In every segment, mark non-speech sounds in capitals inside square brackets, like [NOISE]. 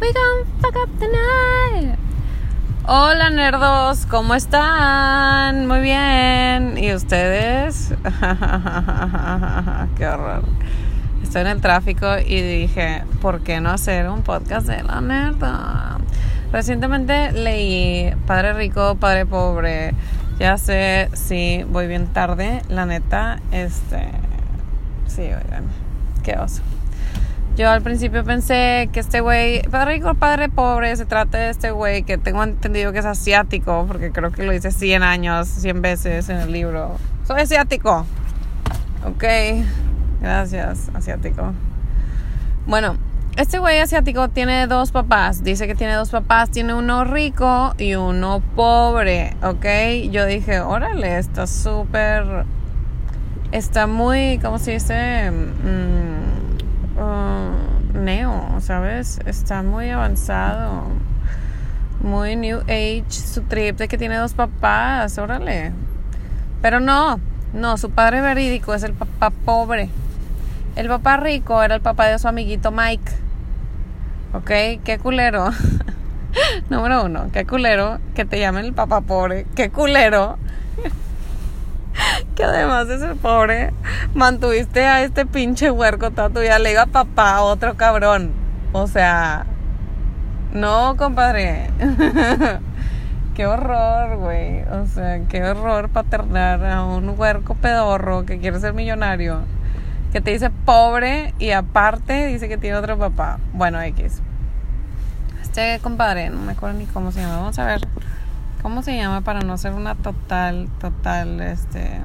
We gon' fuck up the night. Hola nerdos, ¿cómo están? Muy bien. ¿Y ustedes? [LAUGHS] Qué horror. Estoy en el tráfico y dije, ¿por qué no hacer un podcast de la nerda? Recientemente leí Padre Rico, Padre Pobre. Ya sé, sí, voy bien tarde, la neta. Este, sí, oigan, qué oso. Yo al principio pensé que este güey, padre rico, padre pobre, se trata de este güey que tengo entendido que es asiático, porque creo que lo dice 100 años, 100 veces en el libro. Soy asiático. Ok, gracias, asiático. Bueno, este güey asiático tiene dos papás. Dice que tiene dos papás. Tiene uno rico y uno pobre. ¿Ok? Yo dije, órale, está súper. Está muy. ¿Cómo se dice? Mm, uh, neo, ¿sabes? Está muy avanzado. Muy New Age. Su trip de que tiene dos papás. Órale. Pero no. No, su padre verídico es el papá pobre. El papá rico era el papá de su amiguito Mike. ¿Ok? Qué culero. [LAUGHS] Número uno, qué culero que te llamen el papá pobre. Qué culero. Que además de ser pobre, mantuviste a este pinche huerco toda tu vida. Le papá a otro cabrón. O sea, no, compadre. [LAUGHS] qué horror, güey. O sea, qué horror paternar a un huerco pedorro que quiere ser millonario que te dice pobre y aparte dice que tiene otro papá. Bueno, X. Este compadre, no me acuerdo ni cómo se llama. Vamos a ver cómo se llama para no ser una total, total, este.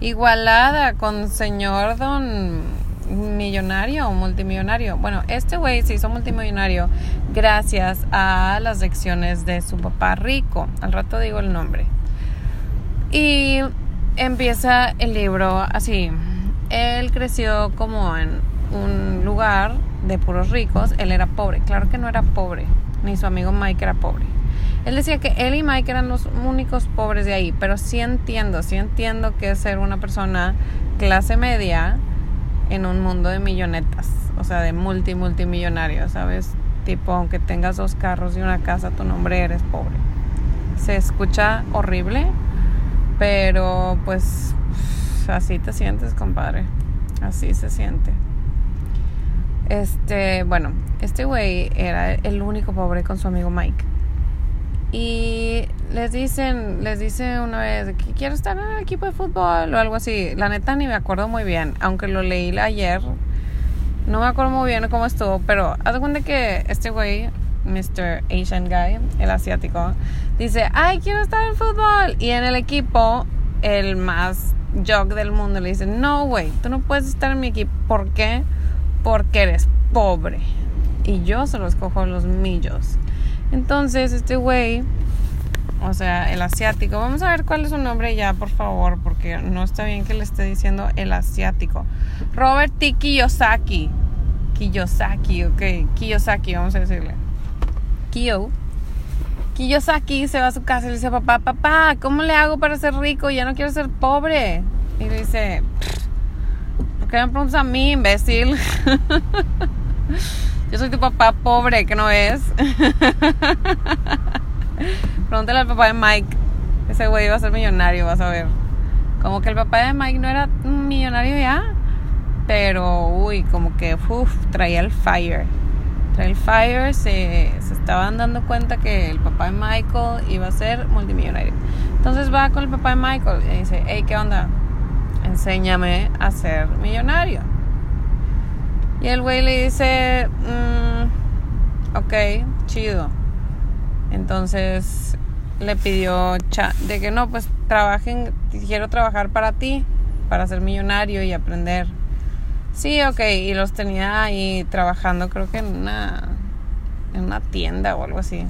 Igualada con señor don millonario o multimillonario. Bueno, este güey se hizo multimillonario gracias a las lecciones de su papá rico. Al rato digo el nombre. Y empieza el libro así él creció como en un lugar de puros ricos, él era pobre, claro que no era pobre, ni su amigo Mike era pobre. Él decía que él y Mike eran los únicos pobres de ahí, pero sí entiendo, sí entiendo que es ser una persona clase media en un mundo de millonetas, o sea, de multi, multimillonario, ¿sabes? Tipo, aunque tengas dos carros y una casa, tu nombre eres pobre. Se escucha horrible, pero pues así te sientes, compadre. Así se siente. Este, bueno, este güey era el único pobre con su amigo Mike. Y les dicen, les dice una vez que quiero estar en el equipo de fútbol o algo así. La neta ni me acuerdo muy bien, aunque lo leí ayer. No me acuerdo muy bien cómo estuvo, pero haz cuenta que este güey, Mr. Asian Guy, el asiático, dice, ay, quiero estar en fútbol. Y en el equipo, el más jog del mundo le dice, no, güey, tú no puedes estar en mi equipo. ¿Por qué? Porque eres pobre. Y yo se los cojo los millos. Entonces, este güey, o sea, el asiático, vamos a ver cuál es su nombre ya, por favor, porque no está bien que le esté diciendo el asiático. Robert T. Kiyosaki. Kiyosaki, ok. Kiyosaki, vamos a decirle. Kiyo Kiyosaki se va a su casa y le dice, papá, papá, ¿cómo le hago para ser rico? Ya no quiero ser pobre. Y le dice, ¿por qué me preguntas a mí, imbécil? [LAUGHS] Yo soy tu papá pobre, que no es. [LAUGHS] Pregúntale al papá de Mike. Ese güey va a ser millonario, vas a ver. Como que el papá de Mike no era millonario ya. Pero, uy, como que, uff, traía el fire el Fire se, se, estaban dando cuenta que el papá de Michael iba a ser multimillonario. Entonces va con el papá de Michael y dice, hey, ¿qué onda? Enséñame a ser millonario. Y el güey le dice, mm, ok, chido. Entonces le pidió de que no, pues trabajen, quiero trabajar para ti, para ser millonario y aprender Sí, ok, y los tenía ahí trabajando creo que en una, en una tienda o algo así.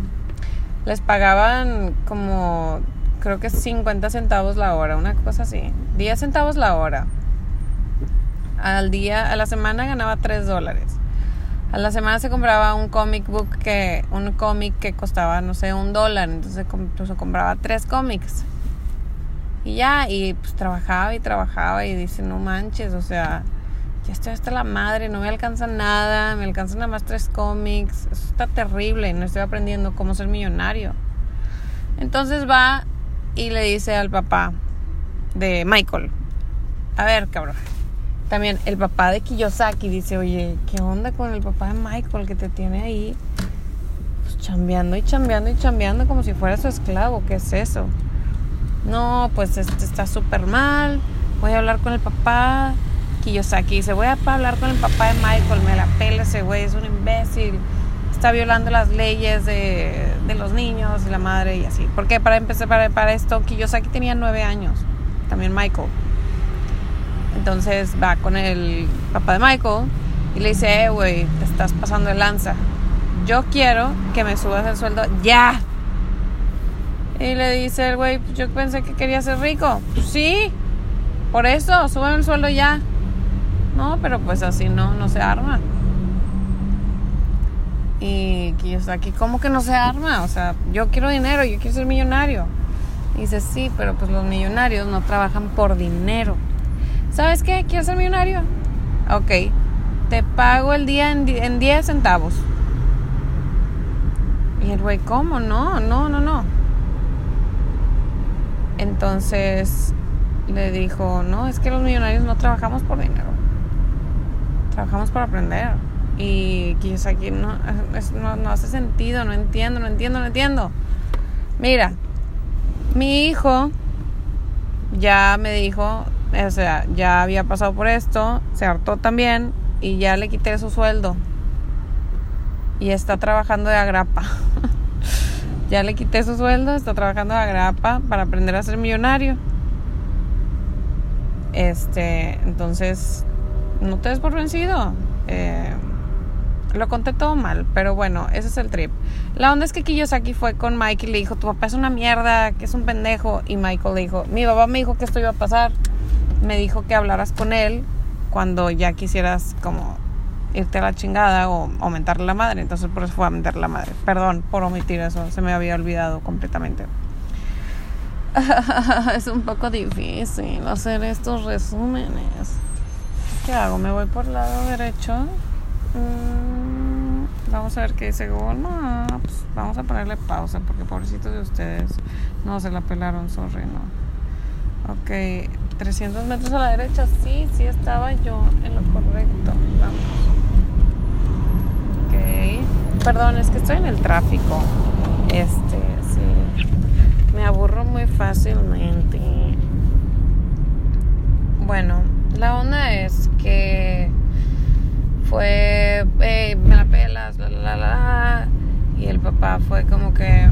Les pagaban como, creo que 50 centavos la hora, una cosa así. 10 centavos la hora. Al día, a la semana ganaba 3 dólares. A la semana se compraba un comic book que, un cómic que costaba, no sé, un dólar. Entonces se compraba tres cómics. Y ya, y pues trabajaba y trabajaba y dice, no manches, o sea, ya estoy hasta la madre, no me alcanza nada, me alcanzan nada más tres cómics, eso está terrible, no estoy aprendiendo cómo ser millonario. Entonces va y le dice al papá de Michael, a ver cabrón, también el papá de Kiyosaki dice, oye, ¿qué onda con el papá de Michael que te tiene ahí? Pues chambeando y chambeando y chambeando como si fuera su esclavo, ¿qué es eso? No, pues este está súper mal, voy a hablar con el papá. Kiyosaki dice, voy a hablar con el papá de Michael, me la pela ese güey, es un imbécil, está violando las leyes de, los niños y la madre y así. Porque para empezar, para, para esto, Kiyosaki tenía nueve años, también Michael. Entonces va con el papá de Michael y le dice, eh, güey, te estás pasando de lanza. Yo quiero que me subas el sueldo ya. Y le dice el güey, pues yo pensé que quería ser rico. Pues sí, por eso, suben el sueldo ya. No, pero pues así no, no se arma. Y aquí ¿cómo que no se arma? O sea, yo quiero dinero, yo quiero ser millonario. Y dice, sí, pero pues los millonarios no trabajan por dinero. ¿Sabes qué? ¿Quieres ser millonario? Ok, te pago el día en, en 10 centavos. Y el güey, ¿cómo? No, no, no, no. Entonces le dijo, no, es que los millonarios no trabajamos por dinero. Trabajamos por aprender. Y aquí no, no, no hace sentido, no entiendo, no entiendo, no entiendo. Mira, mi hijo ya me dijo, o sea, ya había pasado por esto, se hartó también y ya le quité su sueldo. Y está trabajando de agrapa. [LAUGHS] ya le quité su sueldo, está trabajando de agrapa para aprender a ser millonario. Este, entonces, no te des por vencido. Eh, lo conté todo mal, pero bueno, ese es el trip. La onda es que Kiyosaki fue con Mike y le dijo, tu papá es una mierda, que es un pendejo. Y Michael le dijo, mi papá me dijo que esto iba a pasar me dijo que hablaras con él cuando ya quisieras como irte a la chingada o aumentarle la madre. Entonces por eso fue a aumentarle la madre. Perdón por omitir eso, se me había olvidado completamente. [LAUGHS] es un poco difícil hacer estos resúmenes. ¿Qué hago? ¿Me voy por el lado derecho? Mm, vamos a ver qué dice Google Maps. Vamos a ponerle pausa porque pobrecitos de ustedes no se la pelaron, sorry, no. Ok, 300 metros a la derecha, sí, sí estaba yo en lo correcto. Vamos. Ok. Perdón, es que estoy en el tráfico. Este, sí. Me aburro muy fácilmente. Bueno, la onda es que fue, me la pelas, la, la, la, la. Y el papá fue como que,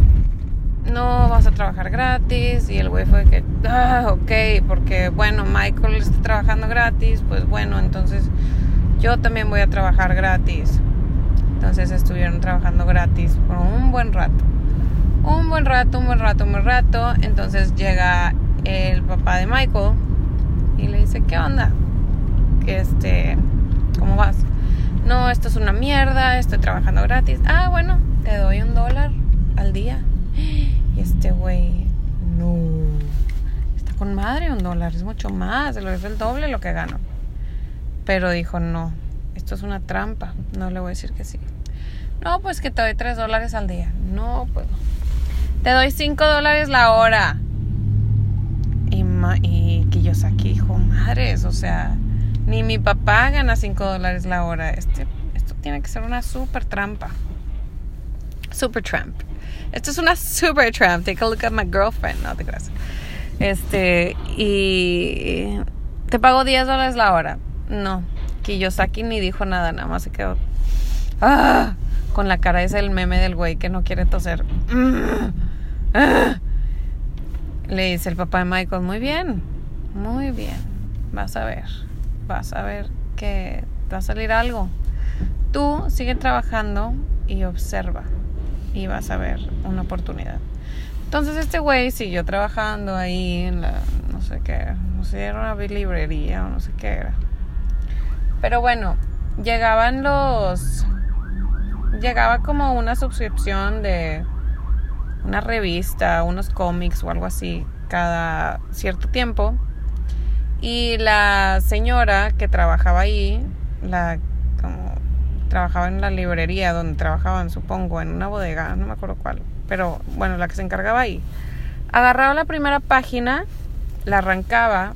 no vas a trabajar gratis. Y el güey fue que, ah, ok, porque bueno, Michael está trabajando gratis, pues bueno, entonces yo también voy a trabajar gratis. Entonces estuvieron trabajando gratis por un buen rato. Un buen rato, un buen rato, un buen rato. Entonces llega el papá de Michael y le dice, ¿qué onda? Este, ¿cómo vas? No, esto es una mierda, estoy trabajando gratis. Ah, bueno, te doy un dólar al día. Y este güey, no. Está con madre un dólar, es mucho más, es el doble lo que gano. Pero dijo, no, esto es una trampa, no le voy a decir que sí. No, pues que te doy tres dólares al día. No, pues Te doy cinco dólares la hora. Y, y Kiyosaki dijo, madres, o sea, ni mi papá gana cinco dólares la hora. Este, esto tiene que ser una super trampa. Super tramp. Esto es una super tramp. Take a look at my girlfriend. No te creas. Este, y te pago 10 dólares la hora. No, Kiyosaki ni dijo nada, nada más se quedó ¡Ah! con la cara esa el meme del güey que no quiere toser. Le dice el papá de Michael, muy bien, muy bien, vas a ver, vas a ver que va a salir algo. Tú sigue trabajando y observa y vas a ver una oportunidad. Entonces este güey siguió trabajando ahí en la, no sé qué, no sé, era una librería o no sé qué era. Pero bueno, llegaban los, llegaba como una suscripción de una revista, unos cómics o algo así cada cierto tiempo. Y la señora que trabajaba ahí, la trabajaba en la librería donde trabajaban, supongo, en una bodega, no me acuerdo cuál, pero bueno, la que se encargaba ahí, agarraba la primera página, la arrancaba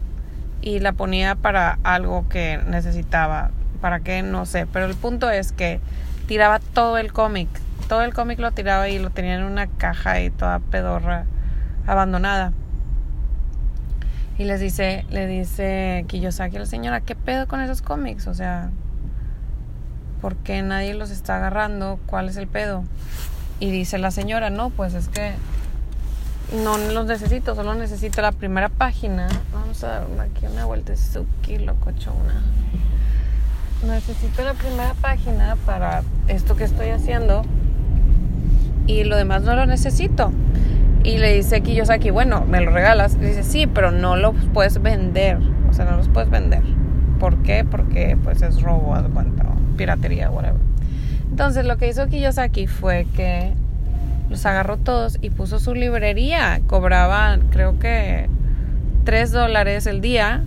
y la ponía para algo que necesitaba, para qué, no sé, pero el punto es que tiraba todo el cómic, todo el cómic lo tiraba y lo tenía en una caja y toda pedorra, abandonada. Y les dice, le dice Kiyosaki a la señora, ¿qué pedo con esos cómics? O sea, ¿por qué nadie los está agarrando? ¿Cuál es el pedo? Y dice la señora, no, pues es que no los necesito, solo necesito la primera página. Vamos a dar aquí una vuelta, suki, locochona. Necesito la primera página para esto que estoy haciendo y lo demás no lo necesito. Y le dice Kiyosaki, bueno, me lo regalas. Y dice, sí, pero no los puedes vender. O sea, no los puedes vender. ¿Por qué? Porque pues es robo, cuenta, piratería, whatever. Entonces lo que hizo Kiyosaki fue que los agarró todos y puso su librería. Cobraba, creo que, 3 dólares el día.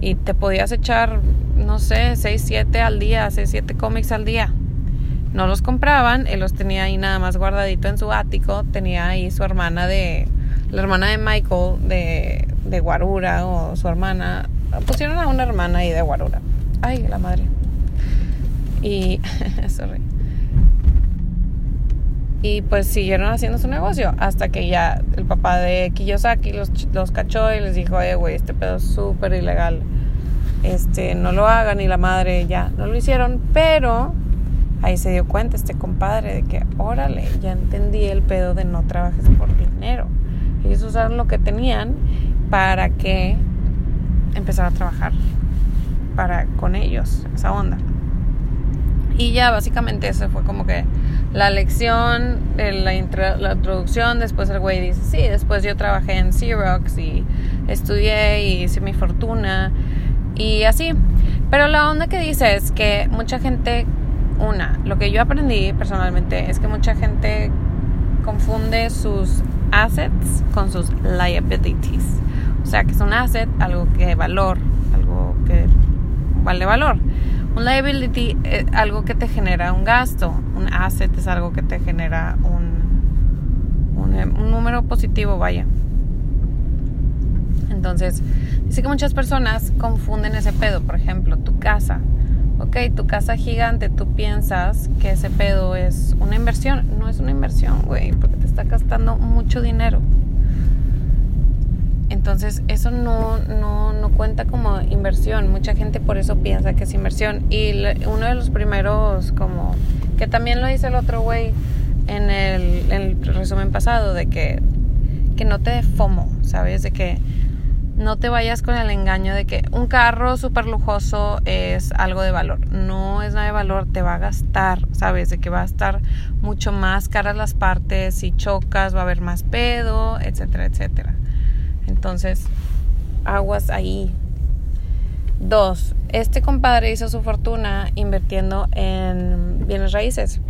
Y te podías echar, no sé, 6, 7 al día, 6, 7 cómics al día no los compraban, él los tenía ahí nada más guardadito en su ático, tenía ahí su hermana de, la hermana de Michael de, de Guarura o su hermana, pusieron a una hermana ahí de Guarura, ay la madre, y, [LAUGHS] y pues siguieron haciendo su negocio hasta que ya el papá de Kiyosaki los, los cachó y les dijo, oye güey, este pedo es súper ilegal, este, no lo hagan y la madre ya no lo hicieron, pero ahí se dio cuenta este compadre de que, órale, ya entendí el pedo de no trabajes por dinero. Ellos usaron lo que tenían para que empezara a trabajar para con ellos, esa onda. Y ya básicamente eso fue como que la lección, la, la introducción, después el güey dice, sí, después yo trabajé en Xerox y estudié y hice mi fortuna y así. Pero la onda que dice es que mucha gente una, lo que yo aprendí personalmente es que mucha gente confunde sus assets con sus liabilities. O sea, que es un asset algo que valor, algo que vale valor. Un liability es algo que te genera un gasto. Un asset es algo que te genera un, un, un número positivo, vaya. Entonces, dice que muchas personas confunden ese pedo. Por ejemplo, tu casa ok, tu casa gigante, tú piensas que ese pedo es una inversión. No es una inversión, güey, porque te está gastando mucho dinero. Entonces, eso no, no, no cuenta como inversión. Mucha gente por eso piensa que es inversión. Y uno de los primeros, como, que también lo dice el otro güey en el, el resumen pasado, de que, que no te FOMO, ¿sabes? De que no te vayas con el engaño de que un carro súper lujoso es algo de valor. No es nada de valor, te va a gastar, ¿sabes? De que va a estar mucho más caras las partes, si chocas va a haber más pedo, etcétera, etcétera. Entonces, aguas ahí. Dos, este compadre hizo su fortuna invirtiendo en bienes raíces.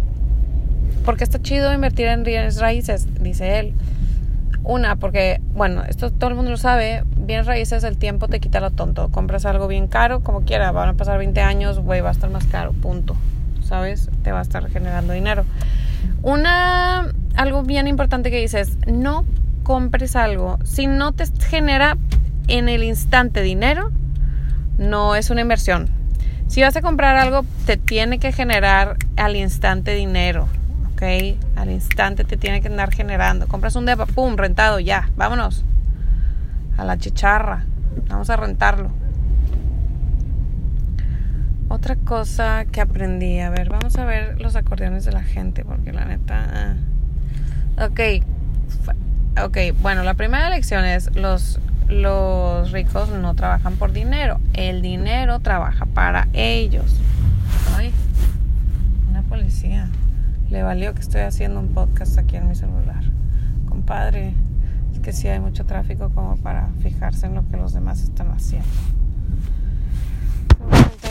Porque está chido invertir en bienes raíces, dice él. Una, porque, bueno, esto todo el mundo lo sabe, bien raíces el tiempo te quita lo tonto. Compras algo bien caro, como quiera, van a pasar 20 años, güey, va a estar más caro, punto. ¿Sabes? Te va a estar generando dinero. Una, algo bien importante que dices, no compres algo. Si no te genera en el instante dinero, no es una inversión. Si vas a comprar algo, te tiene que generar al instante dinero. Al instante te tiene que andar generando. Compras un depa, pum, rentado, ya, vámonos. A la chicharra. Vamos a rentarlo. Otra cosa que aprendí, a ver, vamos a ver los acordeones de la gente, porque la neta... Ah. Ok, ok, bueno, la primera lección es los, los ricos no trabajan por dinero, el dinero trabaja para ellos. Ay, una policía. Le valió que estoy haciendo un podcast aquí en mi celular. Compadre, es que sí hay mucho tráfico como para fijarse en lo que los demás están haciendo.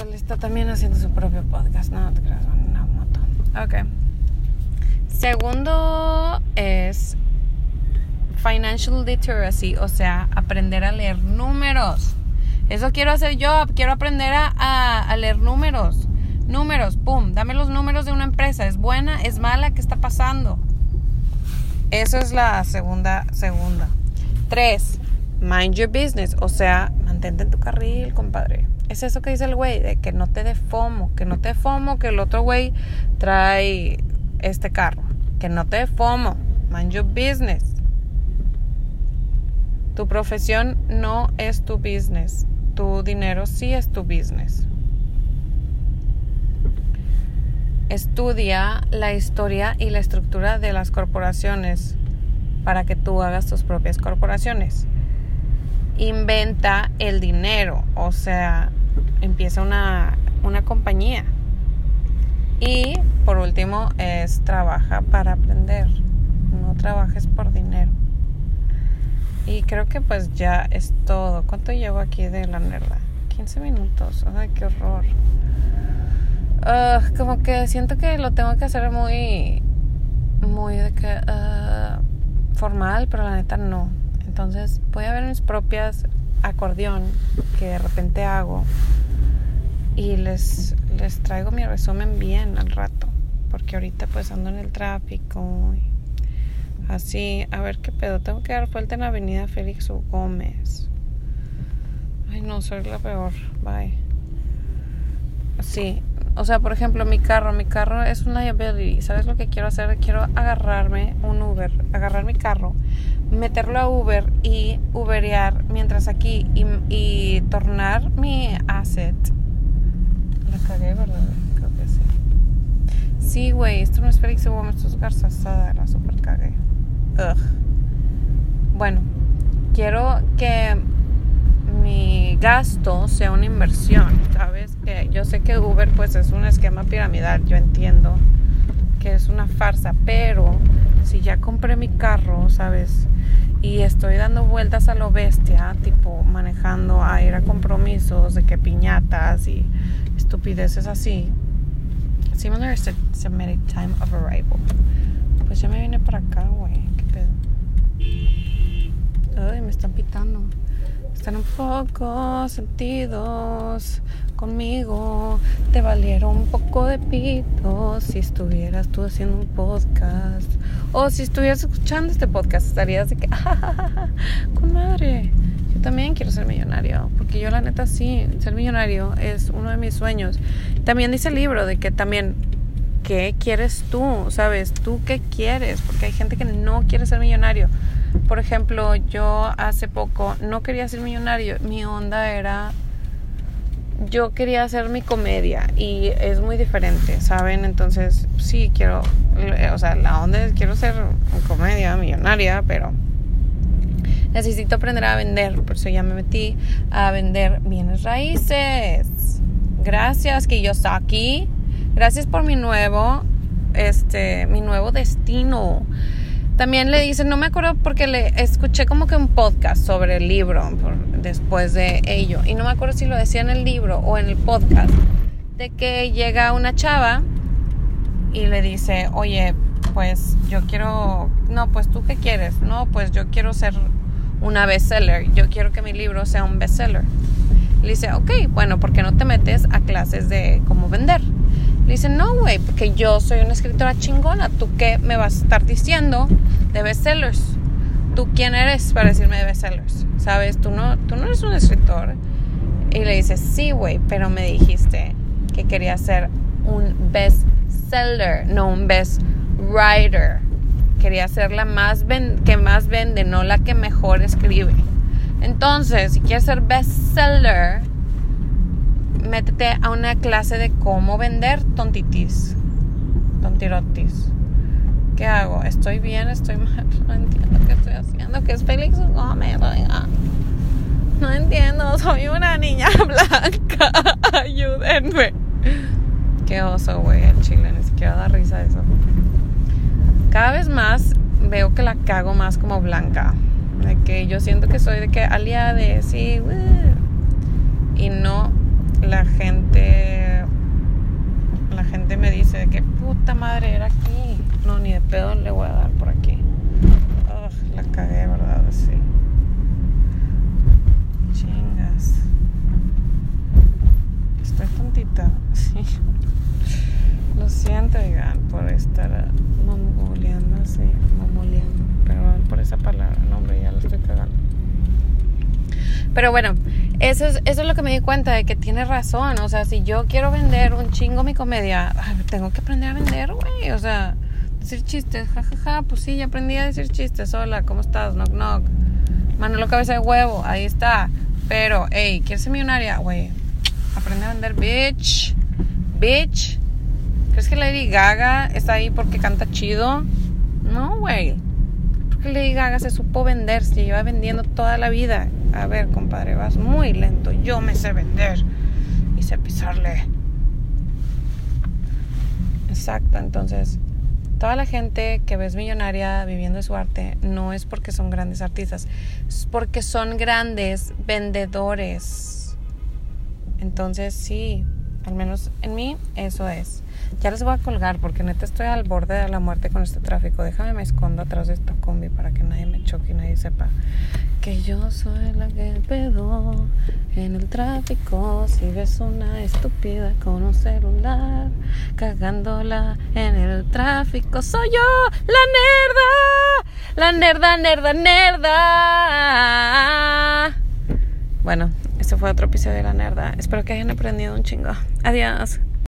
Él está también haciendo su propio podcast. No, te creas, una moto. Ok. Segundo es financial literacy, o sea, aprender a leer números. Eso quiero hacer yo, quiero aprender a, a leer números. Números, pum, dame los números de una empresa. ¿Es buena? ¿Es mala? ¿Qué está pasando? Eso es la segunda, segunda. Tres, mind your business. O sea, mantente en tu carril, compadre. Es eso que dice el güey, de que no te dé fomo, que no te fomo, que el otro güey trae este carro. Que no te fomo. Mind your business. Tu profesión no es tu business. Tu dinero sí es tu business. Estudia la historia y la estructura de las corporaciones para que tú hagas tus propias corporaciones. Inventa el dinero, o sea, empieza una, una compañía. Y por último es trabaja para aprender, no trabajes por dinero. Y creo que pues ya es todo. ¿Cuánto llevo aquí de la nerda? 15 minutos. Ay, qué horror como que siento que lo tengo que hacer muy, muy de que uh, formal, pero la neta no. Entonces voy a ver mis propias acordeón que de repente hago y les, les traigo mi resumen bien al rato, porque ahorita pues ando en el tráfico. Así, a ver qué pedo, tengo que dar vuelta en la avenida Félix U. Gómez. Ay no, soy la peor, bye. Sí, o sea, por ejemplo, mi carro, mi carro es una liability. ¿Sabes lo que quiero hacer? Quiero agarrarme un Uber, agarrar mi carro, meterlo a Uber y Uberear mientras aquí y, y tornar mi asset. La cagué, ¿verdad? Creo que sí. Sí, güey, esto no es Félix esto es Garzazada, cagué. Bueno, quiero que mi gasto sea una inversión, ¿sabes? Que yo sé que Uber pues es un esquema piramidal, yo entiendo que es una farsa, pero si ya compré mi carro, ¿sabes? Y estoy dando vueltas a lo bestia, tipo manejando a ir a compromisos de que piñatas y estupideces así. Similar estimated time of arrival. Pues ya me vine para acá, güey. ¿Qué pedo? Ay, me están pitando están un poco sentidos conmigo. Te valieron un poco de pito si estuvieras tú haciendo un podcast. O si estuvieras escuchando este podcast, estarías de que, [LAUGHS] con madre. Yo también quiero ser millonario. Porque yo, la neta, sí, ser millonario es uno de mis sueños. También dice el libro de que también ¿qué quieres tú? ¿Sabes? ¿Tú qué quieres? Porque hay gente que no quiere ser millonario. Por ejemplo, yo hace poco no quería ser millonario. Mi onda era. Yo quería hacer mi comedia y es muy diferente, ¿saben? Entonces, sí, quiero. O sea, la onda es quiero ser comedia millonaria, pero necesito aprender a vender. Por eso ya me metí a vender bienes raíces. Gracias, aquí. Gracias por mi nuevo, este, mi nuevo destino. También le dicen, no me acuerdo porque le escuché como que un podcast sobre el libro después de ello. Y no me acuerdo si lo decía en el libro o en el podcast. De que llega una chava y le dice, oye, pues yo quiero, no, pues tú qué quieres, no, pues yo quiero ser una bestseller, yo quiero que mi libro sea un bestseller. Le dice, ok, bueno, ¿por qué no te metes a clases de cómo vender? Le dice, no, güey, porque yo soy una escritora chingona. ¿Tú qué me vas a estar diciendo de bestsellers? ¿Tú quién eres para decirme de bestsellers? ¿Sabes? Tú no, tú no eres un escritor. Y le dice, sí, güey, pero me dijiste que quería ser un bestseller, no un best writer. Quería ser la más que más vende, no la que mejor escribe. Entonces, si quieres ser bestseller, métete a una clase de cómo vender tontitis, tontirotis. ¿Qué hago? ¿Estoy bien? ¿Estoy mal? [LAUGHS] No entiendo qué estoy haciendo. ¿Qué es Félix Gómez? No entiendo. Soy una niña [LAUGHS] blanca. Ayúdenme. Qué oso, güey. El chile ni siquiera da risa eso. Cada vez más veo que la cago más como blanca. De que yo siento que soy de que aliada, sí, y no la gente la gente me dice que puta madre era aquí no ni de pedo le voy a dar por aquí. Ugh, la cagué verdad sí. Chingas. Estoy tontita. [LAUGHS] Sí. Lo siento digan por estar mamuleando así mamuleando perdón por esa palabra no hombre ya la estoy cagando. Pero bueno eso es, eso es lo que me di cuenta de que tiene razón. O sea, si yo quiero vender un chingo mi comedia, tengo que aprender a vender, güey. O sea, decir chistes, jajaja, ja, ja, pues sí, ya aprendí a decir chistes. Hola, ¿cómo estás? Knock, knock. Manolo cabeza de huevo, ahí está. Pero, hey, ¿quieres ser millonaria? Güey, aprende a vender, bitch. Bitch. ¿Crees que Lady Gaga está ahí porque canta chido? No, güey. Porque Lady Gaga se supo vender, se lleva vendiendo toda la vida. A ver, compadre, vas muy lento. Yo me sé vender y sé pisarle. Exacto, entonces toda la gente que ves millonaria viviendo su arte no es porque son grandes artistas, es porque son grandes vendedores. Entonces sí, al menos en mí eso es. Ya les voy a colgar porque neta estoy al borde de la muerte con este tráfico. Déjame me escondo atrás de esta combi para que nadie me choque y nadie sepa que yo soy la que pedo en el tráfico. Si ves una estúpida con un celular cagándola en el tráfico, soy yo, la nerda, la nerda, nerda, nerda. Bueno, este fue otro episodio de la nerda. Espero que hayan aprendido un chingo. Adiós.